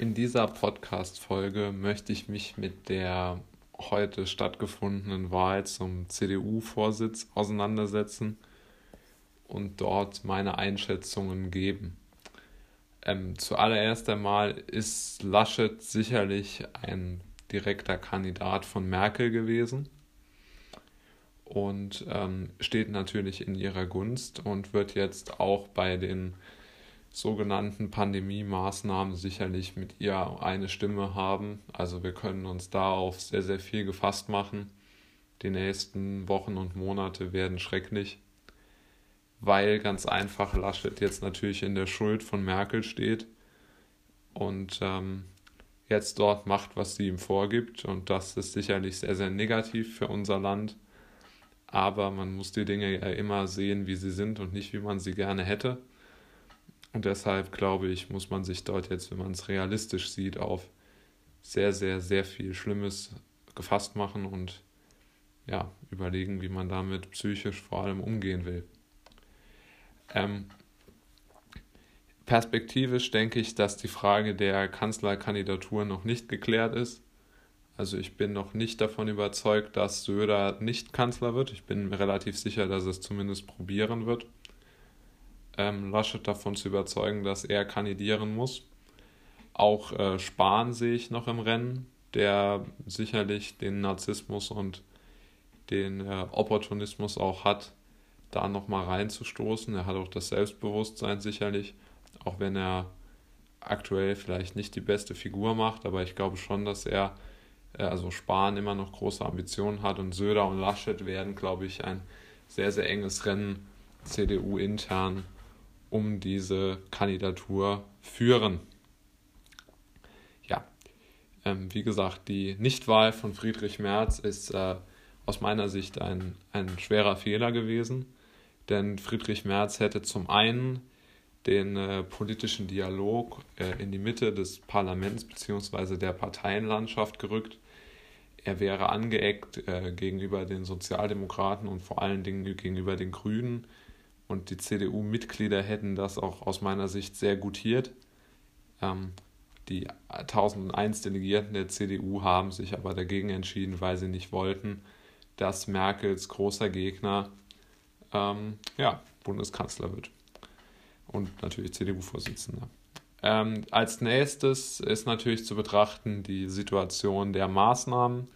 In dieser Podcast-Folge möchte ich mich mit der heute stattgefundenen Wahl zum CDU-Vorsitz auseinandersetzen und dort meine Einschätzungen geben. Ähm, zuallererst einmal ist Laschet sicherlich ein direkter Kandidat von Merkel gewesen und ähm, steht natürlich in ihrer Gunst und wird jetzt auch bei den sogenannten Pandemie-Maßnahmen sicherlich mit ihr eine Stimme haben. Also wir können uns da auf sehr, sehr viel gefasst machen. Die nächsten Wochen und Monate werden schrecklich, weil ganz einfach Laschet jetzt natürlich in der Schuld von Merkel steht und ähm, jetzt dort macht, was sie ihm vorgibt. Und das ist sicherlich sehr, sehr negativ für unser Land aber man muss die Dinge ja immer sehen, wie sie sind und nicht, wie man sie gerne hätte. Und deshalb glaube ich, muss man sich dort jetzt, wenn man es realistisch sieht, auf sehr, sehr, sehr viel Schlimmes gefasst machen und ja, überlegen, wie man damit psychisch vor allem umgehen will. Ähm, perspektivisch denke ich, dass die Frage der Kanzlerkandidatur noch nicht geklärt ist. Also ich bin noch nicht davon überzeugt, dass Söder nicht Kanzler wird. Ich bin relativ sicher, dass er es zumindest probieren wird. Ähm, Laschet davon zu überzeugen, dass er kandidieren muss. Auch äh, Spahn sehe ich noch im Rennen, der sicherlich den Narzissmus und den äh, Opportunismus auch hat, da nochmal reinzustoßen. Er hat auch das Selbstbewusstsein sicherlich, auch wenn er aktuell vielleicht nicht die beste Figur macht, aber ich glaube schon, dass er äh, also Spahn immer noch große Ambitionen hat und Söder und Laschet werden, glaube ich, ein sehr, sehr enges Rennen CDU intern um diese Kandidatur führen. Ja, ähm, wie gesagt, die Nichtwahl von Friedrich Merz ist äh, aus meiner Sicht ein, ein schwerer Fehler gewesen, denn Friedrich Merz hätte zum einen den äh, politischen Dialog äh, in die Mitte des Parlaments bzw. der Parteienlandschaft gerückt. Er wäre angeeckt äh, gegenüber den Sozialdemokraten und vor allen Dingen gegenüber den Grünen. Und die CDU-Mitglieder hätten das auch aus meiner Sicht sehr gutiert. Ähm, die 1001 Delegierten der CDU haben sich aber dagegen entschieden, weil sie nicht wollten, dass Merkels großer Gegner ähm, ja, Bundeskanzler wird und natürlich CDU-Vorsitzender. Ähm, als nächstes ist natürlich zu betrachten die Situation der Maßnahmen.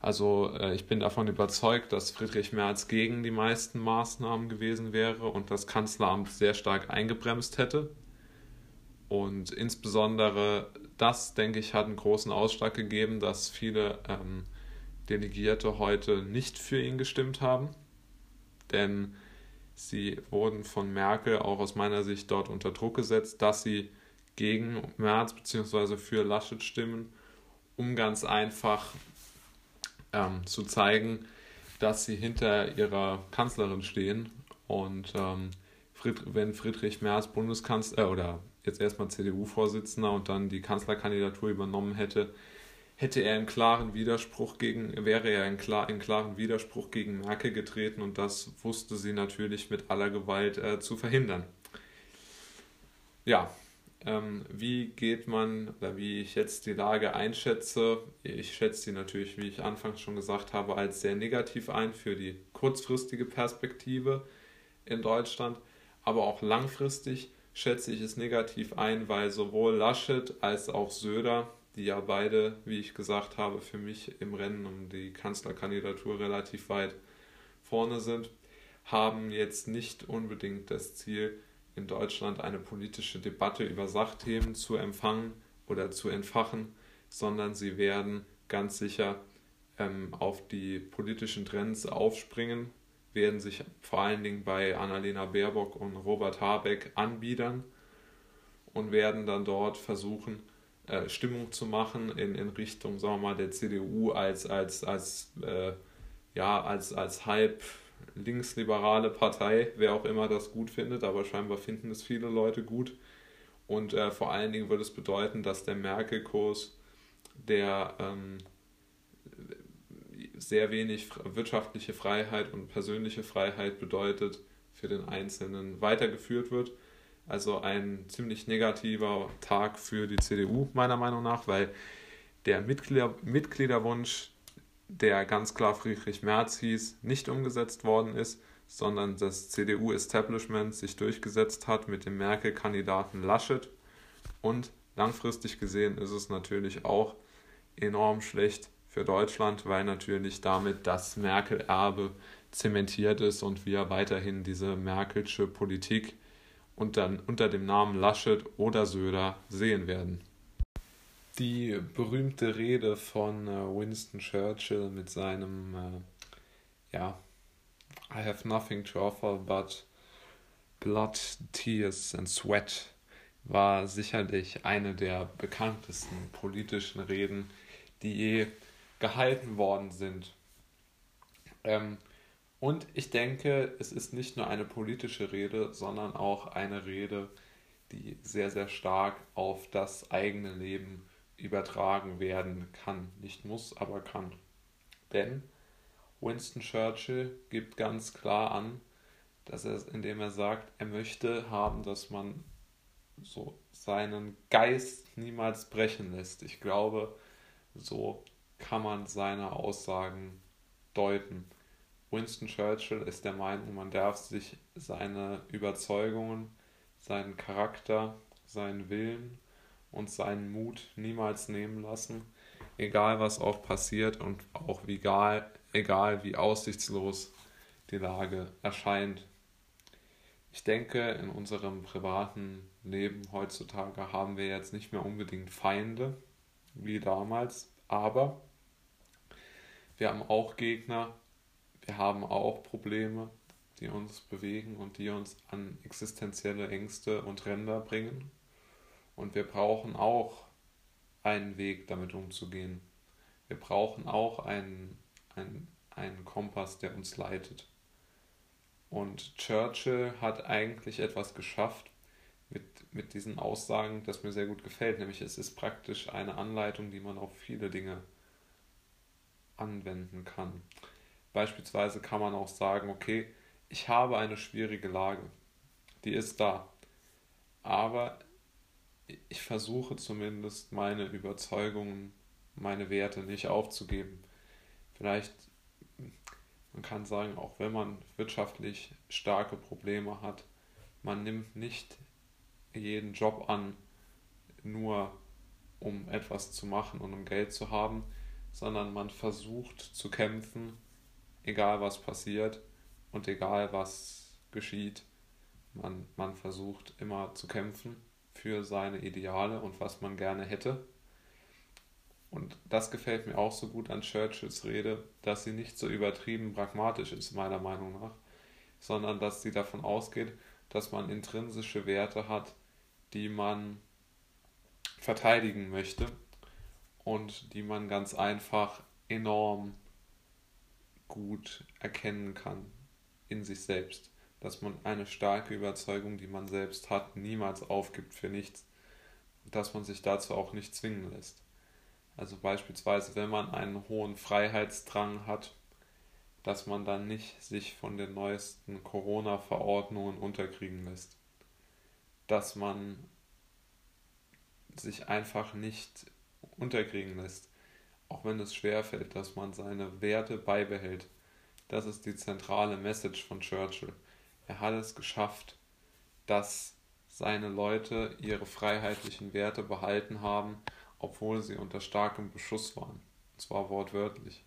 Also äh, ich bin davon überzeugt, dass Friedrich Merz gegen die meisten Maßnahmen gewesen wäre und das Kanzleramt sehr stark eingebremst hätte. Und insbesondere das, denke ich, hat einen großen Ausschlag gegeben, dass viele ähm, Delegierte heute nicht für ihn gestimmt haben. Denn Sie wurden von Merkel auch aus meiner Sicht dort unter Druck gesetzt, dass sie gegen Merz bzw. für Laschet stimmen, um ganz einfach ähm, zu zeigen, dass sie hinter ihrer Kanzlerin stehen. Und ähm, Fried wenn Friedrich Merz Bundeskanzler äh, oder jetzt erstmal CDU-Vorsitzender und dann die Kanzlerkandidatur übernommen hätte, hätte er in klaren Widerspruch gegen, wäre er in, klar, in klaren Widerspruch gegen Merkel getreten und das wusste sie natürlich mit aller Gewalt äh, zu verhindern. Ja, ähm, wie geht man oder wie ich jetzt die Lage einschätze, ich schätze sie natürlich, wie ich anfangs schon gesagt habe, als sehr negativ ein für die kurzfristige Perspektive in Deutschland, aber auch langfristig schätze ich es negativ ein, weil sowohl Laschet als auch Söder die ja beide, wie ich gesagt habe, für mich im Rennen um die Kanzlerkandidatur relativ weit vorne sind, haben jetzt nicht unbedingt das Ziel, in Deutschland eine politische Debatte über Sachthemen zu empfangen oder zu entfachen, sondern sie werden ganz sicher ähm, auf die politischen Trends aufspringen, werden sich vor allen Dingen bei Annalena Baerbock und Robert Habeck anbiedern und werden dann dort versuchen, äh, Stimmung zu machen in, in Richtung, sagen wir mal, der CDU als, als, als, äh, ja, als, als halb linksliberale Partei, wer auch immer das gut findet, aber scheinbar finden es viele Leute gut. Und äh, vor allen Dingen würde es bedeuten, dass der Merkel-Kurs, der ähm, sehr wenig wirtschaftliche Freiheit und persönliche Freiheit bedeutet, für den Einzelnen weitergeführt wird Also ein ziemlich negativer Tag für die CDU, meiner Meinung nach, weil der Mitglieder Mitgliederwunsch, der ganz klar Friedrich Merz hieß, nicht umgesetzt worden ist, sondern das CDU-Establishment sich durchgesetzt hat mit dem Merkel-Kandidaten Laschet. Und langfristig gesehen ist es natürlich auch enorm schlecht für Deutschland, weil natürlich damit das Merkel-Erbe zementiert ist und wir weiterhin diese Merkelsche Politik unter, unter dem Namen Laschet oder Söder sehen werden. Die berühmte Rede von äh, Winston Churchill mit seinem, äh, ja, I have nothing to offer but blood, tears and sweat war sicherlich eine der bekanntesten politischen Reden, die je gehalten worden sind. Ähm, und ich denke, es ist nicht nur eine politische Rede, sondern auch eine Rede, die sehr, sehr stark auf das eigene Leben übertragen werden kann. Nicht muss, aber kann. Denn Winston Churchill gibt ganz klar an, dass er, indem er sagt, er möchte haben, dass man so seinen Geist niemals brechen lässt. Ich glaube, so kann man seine Aussagen deuten. Winston Churchill ist der Meinung, man darf sich seine Überzeugungen, seinen Charakter, seinen Willen und seinen Mut niemals nehmen lassen, egal was auch passiert und auch egal, egal wie aussichtslos die Lage erscheint. Ich denke, in unserem privaten Leben heutzutage haben wir jetzt nicht mehr unbedingt Feinde wie damals, aber wir haben auch Gegner, wir haben auch Probleme, die uns bewegen und die uns an existenzielle Ängste und Ränder bringen. Und wir brauchen auch einen Weg, damit umzugehen. Wir brauchen auch einen, einen, einen Kompass, der uns leitet. Und Churchill hat eigentlich etwas geschafft mit, mit diesen Aussagen, das mir sehr gut gefällt. Nämlich es ist praktisch eine Anleitung, die man auf viele Dinge anwenden kann. Beispielsweise kann man auch sagen, okay, ich habe eine schwierige Lage, die ist da, aber ich versuche zumindest meine Überzeugungen, meine Werte nicht aufzugeben. Vielleicht, man kann sagen, auch wenn man wirtschaftlich starke Probleme hat, man nimmt nicht jeden Job an, nur um etwas zu machen und um Geld zu haben, sondern man versucht zu kämpfen egal was passiert und egal was geschieht, man, man versucht immer zu kämpfen für seine Ideale und was man gerne hätte. Und das gefällt mir auch so gut an Churchills Rede, dass sie nicht so übertrieben pragmatisch ist, meiner Meinung nach, sondern dass sie davon ausgeht, dass man intrinsische Werte hat, die man verteidigen möchte und die man ganz einfach enorm gut erkennen kann in sich selbst, dass man eine starke Überzeugung, die man selbst hat, niemals aufgibt für nichts, dass man sich dazu auch nicht zwingen lässt. Also beispielsweise, wenn man einen hohen Freiheitsdrang hat, dass man dann nicht sich von den neuesten Corona-Verordnungen unterkriegen lässt. Dass man sich einfach nicht unterkriegen lässt auch wenn es schwerfällt, dass man seine Werte beibehält. Das ist die zentrale Message von Churchill. Er hat es geschafft, dass seine Leute ihre freiheitlichen Werte behalten haben, obwohl sie unter starkem Beschuss waren. Und zwar wortwörtlich.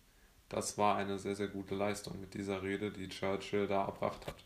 Das war eine sehr, sehr gute Leistung mit dieser Rede, die Churchill da erbracht hat.